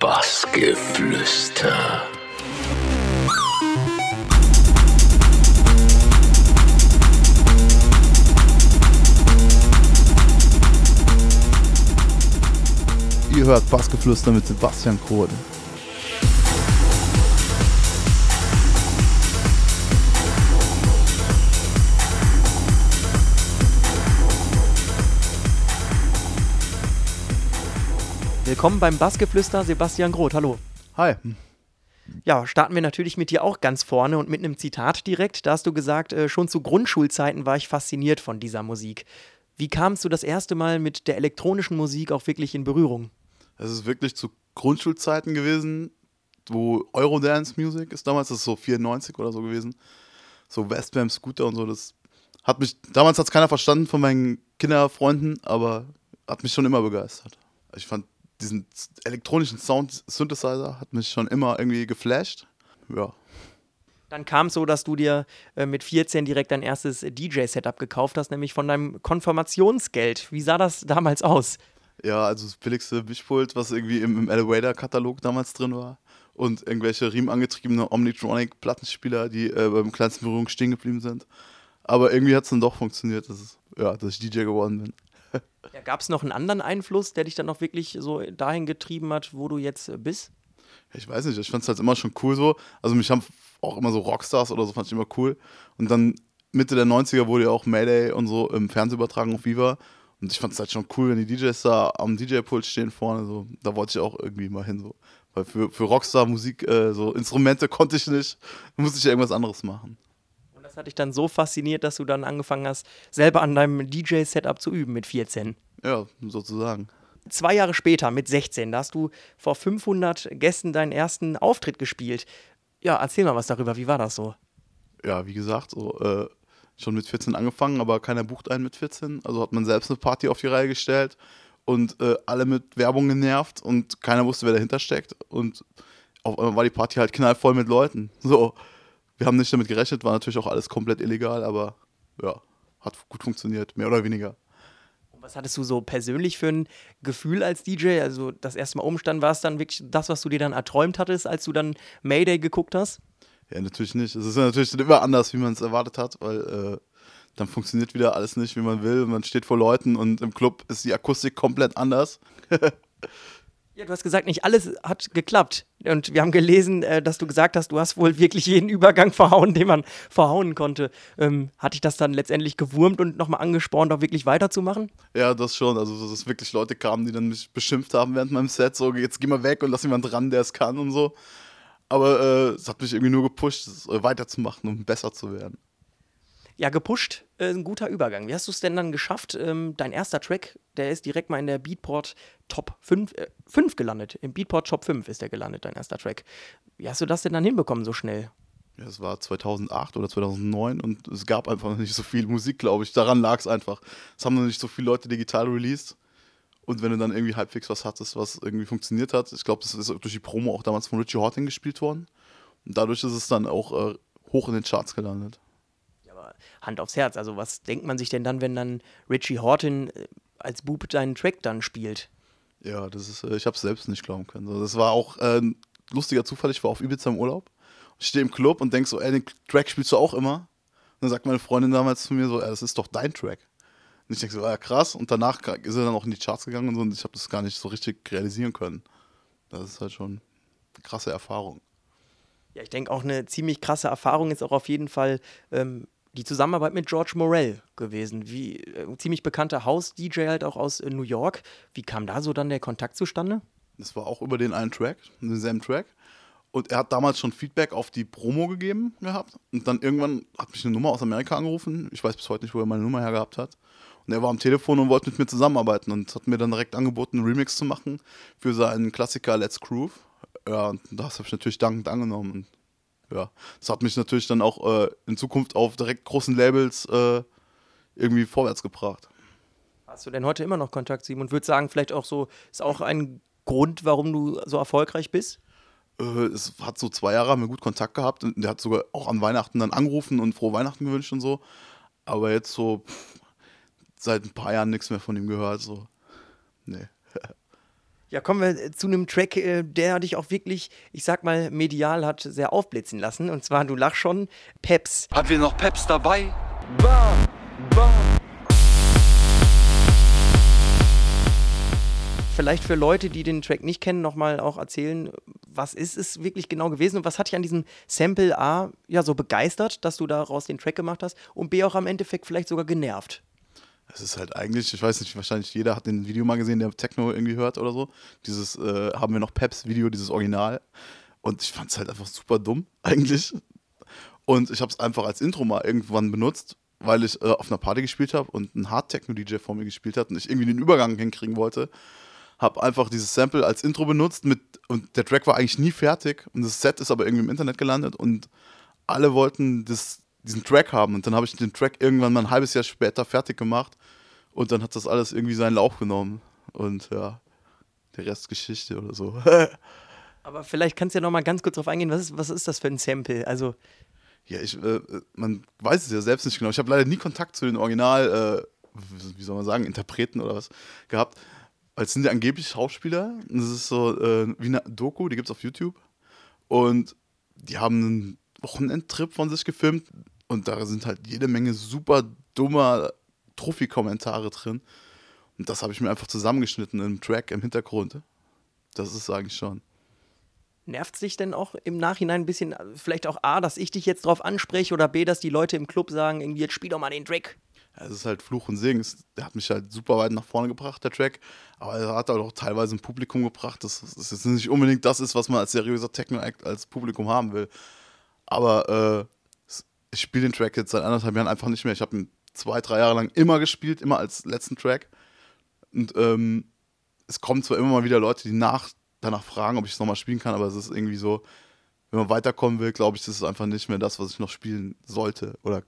Bassgeflüster. Ihr hört Bassgeflüster mit Sebastian Krode. Willkommen beim Bassgeflüster, Sebastian Groth. Hallo. Hi. Ja, starten wir natürlich mit dir auch ganz vorne und mit einem Zitat direkt. Da hast du gesagt, äh, schon zu Grundschulzeiten war ich fasziniert von dieser Musik. Wie kamst du das erste Mal mit der elektronischen Musik auch wirklich in Berührung? Es ist wirklich zu Grundschulzeiten gewesen, wo Eurodance Music ist damals, das ist so 94 oder so gewesen. So Westbam Scooter und so, das hat mich, damals hat es keiner verstanden von meinen Kinderfreunden, aber hat mich schon immer begeistert. Ich fand diesen elektronischen Sound Synthesizer hat mich schon immer irgendwie geflasht. Ja. Dann kam es so, dass du dir äh, mit 14 direkt dein erstes DJ-Setup gekauft hast, nämlich von deinem Konfirmationsgeld. Wie sah das damals aus? Ja, also das billigste Mischpult, was irgendwie im, im Elevator-Katalog damals drin war. Und irgendwelche riemenangetriebene Omnitronic-Plattenspieler, die äh, beim kleinsten Berührung stehen geblieben sind. Aber irgendwie hat es dann doch funktioniert, dass, es, ja, dass ich DJ geworden bin. Ja, Gab es noch einen anderen Einfluss, der dich dann noch wirklich so dahin getrieben hat, wo du jetzt äh, bist? Ich weiß nicht, ich fand es halt immer schon cool so. Also mich haben auch immer so Rockstars oder so, fand ich immer cool. Und dann Mitte der 90er wurde ja auch Mayday und so im Fernsehen übertragen auf Viva. Und ich fand es halt schon cool, wenn die DJs da am DJ-Pult stehen vorne. So. Da wollte ich auch irgendwie mal hin. So. Weil für, für Rockstar-Musik, äh, so Instrumente konnte ich nicht, musste ich irgendwas anderes machen. Das hat dich dann so fasziniert, dass du dann angefangen hast, selber an deinem DJ-Setup zu üben mit 14. Ja, sozusagen. Zwei Jahre später, mit 16, da hast du vor 500 Gästen deinen ersten Auftritt gespielt. Ja, erzähl mal was darüber. Wie war das so? Ja, wie gesagt, so, äh, schon mit 14 angefangen, aber keiner bucht einen mit 14. Also hat man selbst eine Party auf die Reihe gestellt und äh, alle mit Werbung genervt und keiner wusste, wer dahinter steckt. Und auf einmal war die Party halt knallvoll mit Leuten. So, wir haben nicht damit gerechnet, war natürlich auch alles komplett illegal, aber ja, hat gut funktioniert, mehr oder weniger. Und was hattest du so persönlich für ein Gefühl als DJ? Also das erste Mal umstand, war es dann wirklich das, was du dir dann erträumt hattest, als du dann Mayday geguckt hast? Ja, natürlich nicht. Es ist natürlich immer anders, wie man es erwartet hat, weil äh, dann funktioniert wieder alles nicht, wie man will. Man steht vor Leuten und im Club ist die Akustik komplett anders. Ja, du hast gesagt, nicht alles hat geklappt. Und wir haben gelesen, äh, dass du gesagt hast, du hast wohl wirklich jeden Übergang verhauen, den man verhauen konnte. Ähm, hat dich das dann letztendlich gewurmt und nochmal angespornt, auch wirklich weiterzumachen? Ja, das schon. Also, dass es wirklich Leute kamen, die dann mich beschimpft haben während meinem Set. So, jetzt geh mal weg und lass jemand ran, der es kann und so. Aber äh, es hat mich irgendwie nur gepusht, äh, weiterzumachen, um besser zu werden. Ja, gepusht, äh, ein guter Übergang. Wie hast du es denn dann geschafft? Ähm, dein erster Track, der ist direkt mal in der Beatport Top 5, äh, 5 gelandet. Im Beatport Top 5 ist der gelandet, dein erster Track. Wie hast du das denn dann hinbekommen so schnell? Ja, es war 2008 oder 2009 und es gab einfach noch nicht so viel Musik, glaube ich. Daran lag es einfach. Es haben noch nicht so viele Leute digital released. Und wenn du dann irgendwie halbwegs was hattest, was irgendwie funktioniert hat, ich glaube, das ist durch die Promo auch damals von Richie Horton gespielt worden. Und dadurch ist es dann auch äh, hoch in den Charts gelandet. Hand aufs Herz. Also, was denkt man sich denn dann, wenn dann Richie Horton äh, als Bub deinen Track dann spielt? Ja, das ist, äh, ich habe es selbst nicht glauben können. Das war auch äh, ein lustiger Zufall. Ich war auf Ibiza im Urlaub. Ich stehe im Club und denk so, ey, den Track spielst du auch immer. Und dann sagt meine Freundin damals zu mir so, ey, das ist doch dein Track. Und ich denke so, ja krass. Und danach ist er dann auch in die Charts gegangen und so und ich habe das gar nicht so richtig realisieren können. Das ist halt schon eine krasse Erfahrung. Ja, ich denke auch eine ziemlich krasse Erfahrung ist auch auf jeden Fall ähm, die Zusammenarbeit mit George Morell gewesen. Wie äh, ziemlich bekannter House-DJ halt auch aus äh, New York. Wie kam da so dann der Kontakt zustande? Das war auch über den einen Track, denselben Track. Und er hat damals schon Feedback auf die Promo gegeben gehabt. Und dann irgendwann hat mich eine Nummer aus Amerika angerufen. Ich weiß bis heute nicht, wo er meine Nummer her gehabt hat. Und er war am Telefon und wollte mit mir zusammenarbeiten und hat mir dann direkt angeboten, einen Remix zu machen für seinen Klassiker Let's Groove. Ja, und das habe ich natürlich dankend angenommen. Und ja, das hat mich natürlich dann auch äh, in Zukunft auf direkt großen Labels äh, irgendwie vorwärts gebracht. Hast du denn heute immer noch Kontakt zu ihm und würde sagen, vielleicht auch so, ist auch ein Grund, warum du so erfolgreich bist? Äh, es hat so zwei Jahre haben wir gut Kontakt gehabt und der hat sogar auch an Weihnachten dann angerufen und frohe Weihnachten gewünscht und so. Aber jetzt so pff, seit ein paar Jahren nichts mehr von ihm gehört. So. Nee. Ja, kommen wir äh, zu einem Track, äh, der dich auch wirklich, ich sag mal, medial hat sehr aufblitzen lassen. Und zwar, du lachst schon, Peps. Haben wir noch Peps dabei? Bam, bam. Vielleicht für Leute, die den Track nicht kennen, nochmal auch erzählen, was ist es wirklich genau gewesen und was hat dich an diesem Sample A ja so begeistert, dass du daraus den Track gemacht hast und B auch am Endeffekt vielleicht sogar genervt? Es ist halt eigentlich, ich weiß nicht, wahrscheinlich jeder hat den Video mal gesehen, der Techno irgendwie hört oder so. Dieses äh, haben wir noch Peps Video, dieses Original. Und ich fand es halt einfach super dumm, eigentlich. Und ich habe es einfach als Intro mal irgendwann benutzt, weil ich äh, auf einer Party gespielt habe und ein Hard-Techno-DJ vor mir gespielt hat und ich irgendwie den Übergang hinkriegen wollte. Habe einfach dieses Sample als Intro benutzt mit, und der Track war eigentlich nie fertig und das Set ist aber irgendwie im Internet gelandet und alle wollten das, diesen Track haben und dann habe ich den Track irgendwann mal ein halbes Jahr später fertig gemacht und dann hat das alles irgendwie seinen Lauf genommen und ja, der Rest Geschichte oder so. Aber vielleicht kannst du ja noch mal ganz kurz drauf eingehen, was ist, was ist das für ein Sample? Also Ja, ich, äh, man weiß es ja selbst nicht genau. Ich habe leider nie Kontakt zu den Original, äh, wie soll man sagen, Interpreten oder was gehabt. Weil es sind ja angeblich Schauspieler. Das ist so äh, wie eine Doku, die gibt es auf YouTube. Und die haben einen Wochenendtrip von sich gefilmt. Und da sind halt jede Menge super dummer Trophy-Kommentare drin. Und das habe ich mir einfach zusammengeschnitten im Track im Hintergrund. Das ist eigentlich schon. nervt sich denn auch im Nachhinein ein bisschen, äh, vielleicht auch A, dass ich dich jetzt drauf anspreche oder B, dass die Leute im Club sagen, irgendwie jetzt spiel doch mal den Track. Ja, es ist halt Fluch und Segen. Es, der hat mich halt super weit nach vorne gebracht, der Track. Aber er hat halt auch teilweise ein Publikum gebracht, das, das jetzt nicht unbedingt das ist, was man als seriöser Techno-Act als Publikum haben will. Aber äh, ich spiele den Track jetzt seit anderthalb Jahren einfach nicht mehr. Ich habe ihn zwei, drei Jahre lang immer gespielt, immer als letzten Track. Und ähm, es kommen zwar immer mal wieder Leute, die nach, danach fragen, ob ich es nochmal spielen kann, aber es ist irgendwie so, wenn man weiterkommen will, glaube ich, das ist einfach nicht mehr das, was ich noch spielen sollte. Oder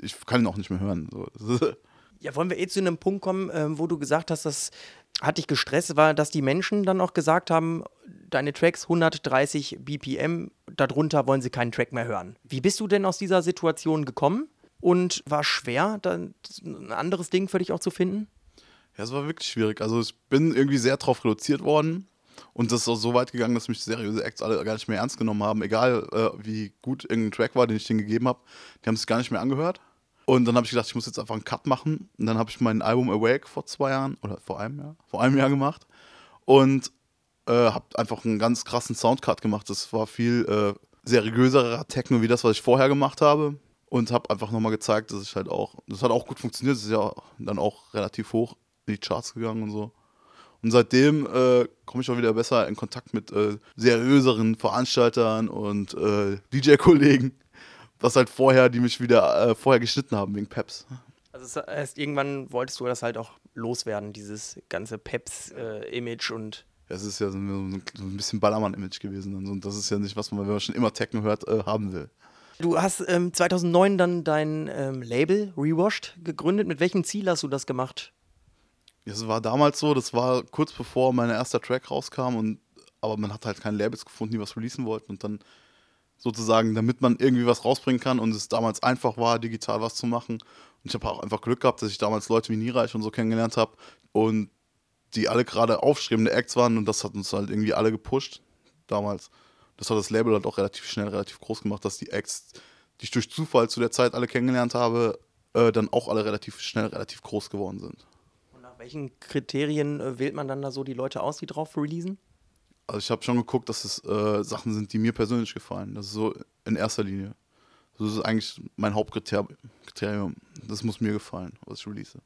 ich kann ihn auch nicht mehr hören. So. Ja, wollen wir eh zu einem Punkt kommen, ähm, wo du gesagt hast, das hat dich gestresst, war, dass die Menschen dann auch gesagt haben, deine Tracks 130 BPM, darunter wollen sie keinen Track mehr hören. Wie bist du denn aus dieser Situation gekommen? Und war schwer, dann ein anderes Ding für dich auch zu finden? Ja, es war wirklich schwierig. Also ich bin irgendwie sehr drauf reduziert worden. Und das ist auch so weit gegangen, dass mich seriöse Acts alle gar nicht mehr ernst genommen haben. Egal, äh, wie gut irgendein Track war, den ich denen gegeben habe. Die haben es gar nicht mehr angehört. Und dann habe ich gedacht, ich muss jetzt einfach einen Cut machen. Und dann habe ich mein Album Awake vor zwei Jahren, oder vor einem Jahr, vor einem Jahr gemacht. Und äh, habe einfach einen ganz krassen Soundcut gemacht. Das war viel äh, seriöserer Techno wie das, was ich vorher gemacht habe. Und habe einfach nochmal gezeigt, dass ich halt auch, das hat auch gut funktioniert. Das ist ja dann auch relativ hoch in die Charts gegangen und so. Und seitdem äh, komme ich auch wieder besser in Kontakt mit äh, seriöseren Veranstaltern und äh, DJ-Kollegen. Was halt vorher, die mich wieder äh, vorher geschnitten haben wegen Peps. Also das heißt, irgendwann wolltest du das halt auch loswerden, dieses ganze Peps-Image und Es ist ja so ein, so ein bisschen Ballermann-Image gewesen. Und das ist ja nicht, was man, wenn man schon immer Techno hört, äh, haben will. Du hast ähm, 2009 dann dein ähm, Label Rewashed gegründet. Mit welchem Ziel hast du das gemacht? Es war damals so, das war kurz bevor mein erster Track rauskam und aber man hat halt keine Labels gefunden, die was releasen wollten und dann sozusagen, damit man irgendwie was rausbringen kann und es damals einfach war, digital was zu machen. Und ich habe auch einfach Glück gehabt, dass ich damals Leute wie Niereich und so kennengelernt habe und die alle gerade aufstrebende Acts waren und das hat uns halt irgendwie alle gepusht damals. Das hat das Label halt auch relativ schnell, relativ groß gemacht, dass die Acts, die ich durch Zufall zu der Zeit alle kennengelernt habe, äh, dann auch alle relativ schnell, relativ groß geworden sind. Und nach welchen Kriterien äh, wählt man dann da so die Leute aus, die drauf releasen? Also ich habe schon geguckt, dass es äh, Sachen sind, die mir persönlich gefallen. Das ist so in erster Linie. Das ist eigentlich mein Hauptkriterium. Das muss mir gefallen, was ich release.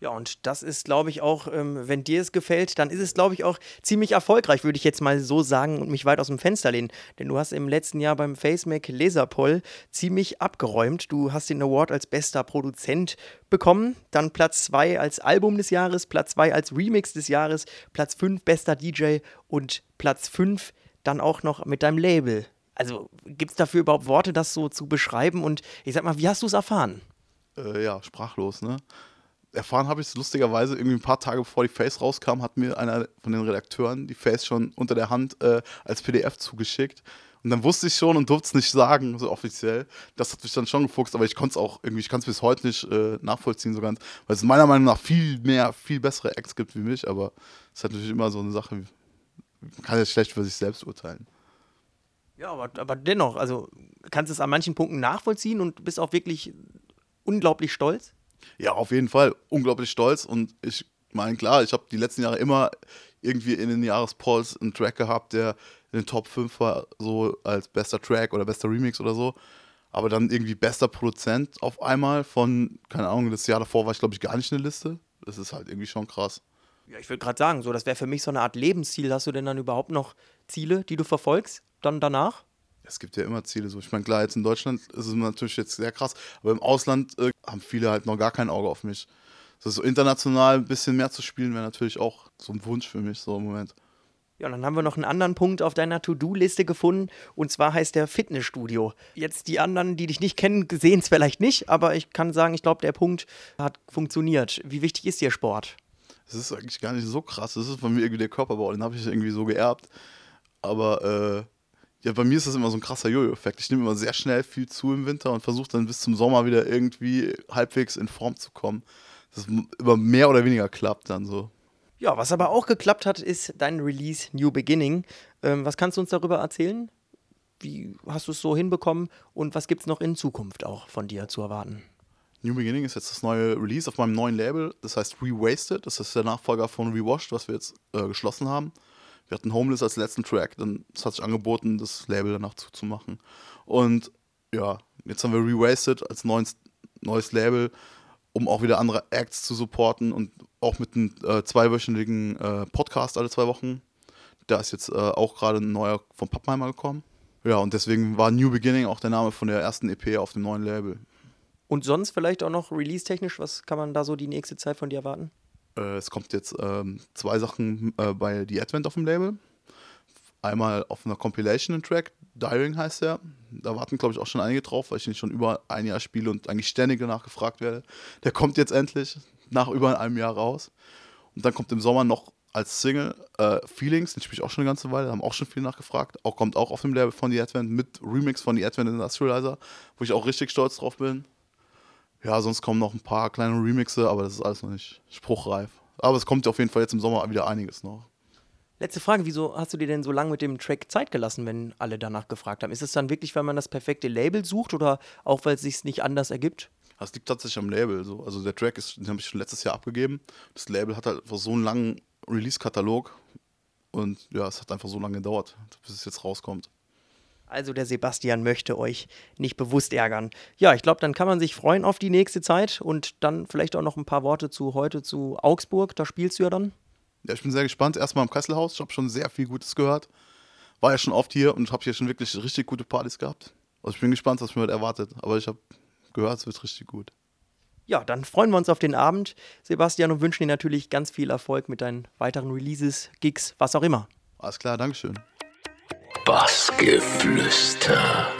Ja, und das ist, glaube ich, auch, ähm, wenn dir es gefällt, dann ist es, glaube ich, auch ziemlich erfolgreich, würde ich jetzt mal so sagen und mich weit aus dem Fenster lehnen. Denn du hast im letzten Jahr beim FaceMac Laserpoll ziemlich abgeräumt. Du hast den Award als bester Produzent bekommen, dann Platz 2 als Album des Jahres, Platz 2 als Remix des Jahres, Platz 5 bester DJ und Platz 5 dann auch noch mit deinem Label. Also gibt es dafür überhaupt Worte, das so zu beschreiben? Und ich sag mal, wie hast du es erfahren? Äh, ja, sprachlos, ne? Erfahren habe ich es lustigerweise irgendwie ein paar Tage bevor die Face rauskam, hat mir einer von den Redakteuren die Face schon unter der Hand äh, als PDF zugeschickt. Und dann wusste ich schon und durfte es nicht sagen, so offiziell. Das hat mich dann schon gefuchst, aber ich konnte es auch irgendwie, ich kann es bis heute nicht äh, nachvollziehen, so ganz, weil es meiner Meinung nach viel mehr, viel bessere Acts gibt wie mich, aber es ist halt natürlich immer so eine Sache, man kann ja schlecht für sich selbst urteilen. Ja, aber, aber dennoch, also kannst du es an manchen Punkten nachvollziehen und bist auch wirklich unglaublich stolz? Ja, auf jeden Fall. Unglaublich stolz. Und ich meine, klar, ich habe die letzten Jahre immer irgendwie in den Jahrespolls einen Track gehabt, der in den Top 5 war, so als bester Track oder bester Remix oder so. Aber dann irgendwie bester Produzent auf einmal von, keine Ahnung, das Jahr davor war ich, glaube ich, gar nicht in der Liste. Das ist halt irgendwie schon krass. Ja, ich würde gerade sagen, so, das wäre für mich so eine Art Lebensziel. Hast du denn dann überhaupt noch Ziele, die du verfolgst, dann danach? Es gibt ja immer Ziele so. Ich meine, klar, jetzt in Deutschland ist es natürlich jetzt sehr krass, aber im Ausland äh, haben viele halt noch gar kein Auge auf mich. So, so international ein bisschen mehr zu spielen, wäre natürlich auch so ein Wunsch für mich, so im Moment. Ja, und dann haben wir noch einen anderen Punkt auf deiner To-Do-Liste gefunden und zwar heißt der Fitnessstudio. Jetzt die anderen, die dich nicht kennen, sehen es vielleicht nicht, aber ich kann sagen, ich glaube, der Punkt hat funktioniert. Wie wichtig ist dir Sport? Das ist eigentlich gar nicht so krass. Das ist bei mir irgendwie der Körperbau, den habe ich irgendwie so geerbt. Aber äh, ja, bei mir ist das immer so ein krasser Jojo-Effekt. Ich nehme immer sehr schnell viel zu im Winter und versuche dann bis zum Sommer wieder irgendwie halbwegs in Form zu kommen. Das immer mehr oder weniger klappt dann so. Ja, was aber auch geklappt hat, ist dein Release New Beginning. Ähm, was kannst du uns darüber erzählen? Wie hast du es so hinbekommen und was gibt es noch in Zukunft auch von dir zu erwarten? New Beginning ist jetzt das neue Release auf meinem neuen Label. Das heißt Rewasted. Das ist der Nachfolger von Rewashed, was wir jetzt äh, geschlossen haben. Wir hatten Homeless als letzten Track. Dann hat sich angeboten, das Label danach zuzumachen. Und ja, jetzt haben wir Rewasted als neues, neues Label, um auch wieder andere Acts zu supporten und auch mit einem äh, zweiwöchigen äh, Podcast alle zwei Wochen. Da ist jetzt äh, auch gerade ein neuer von Pappenheimer gekommen. Ja, und deswegen war New Beginning auch der Name von der ersten EP auf dem neuen Label. Und sonst vielleicht auch noch release-technisch, was kann man da so die nächste Zeit von dir erwarten? Äh, es kommt jetzt ähm, zwei Sachen äh, bei The Advent auf dem Label. Einmal auf einer Compilation-Track, Diring heißt der. Da warten, glaube ich, auch schon einige drauf, weil ich ihn schon über ein Jahr spiele und eigentlich ständig danach gefragt werde. Der kommt jetzt endlich nach über einem Jahr raus. Und dann kommt im Sommer noch als Single äh, Feelings, den spiele ich auch schon eine ganze Weile, haben auch schon viele nachgefragt. Auch kommt auch auf dem Label von The Advent mit Remix von The Advent Industrializer, wo ich auch richtig stolz drauf bin. Ja, sonst kommen noch ein paar kleine Remixe, aber das ist alles noch nicht spruchreif. Aber es kommt auf jeden Fall jetzt im Sommer wieder einiges noch. Letzte Frage, wieso hast du dir denn so lange mit dem Track Zeit gelassen, wenn alle danach gefragt haben? Ist es dann wirklich, weil man das perfekte Label sucht oder auch, weil es sich nicht anders ergibt? Das liegt tatsächlich am Label. So. Also der Track ist, den habe ich schon letztes Jahr abgegeben. Das Label hat halt einfach so einen langen Release-Katalog und ja, es hat einfach so lange gedauert, bis es jetzt rauskommt. Also der Sebastian möchte euch nicht bewusst ärgern. Ja, ich glaube, dann kann man sich freuen auf die nächste Zeit und dann vielleicht auch noch ein paar Worte zu heute zu Augsburg. Da spielst du ja dann. Ja, ich bin sehr gespannt. Erstmal im Kesselhaus. Ich habe schon sehr viel Gutes gehört. War ja schon oft hier und habe hier schon wirklich richtig gute Partys gehabt. Also ich bin gespannt, was mir heute erwartet. Aber ich habe gehört, es wird richtig gut. Ja, dann freuen wir uns auf den Abend, Sebastian, und wünschen dir natürlich ganz viel Erfolg mit deinen weiteren Releases, Gigs, was auch immer. Alles klar, Dankeschön. Bassgeflüster.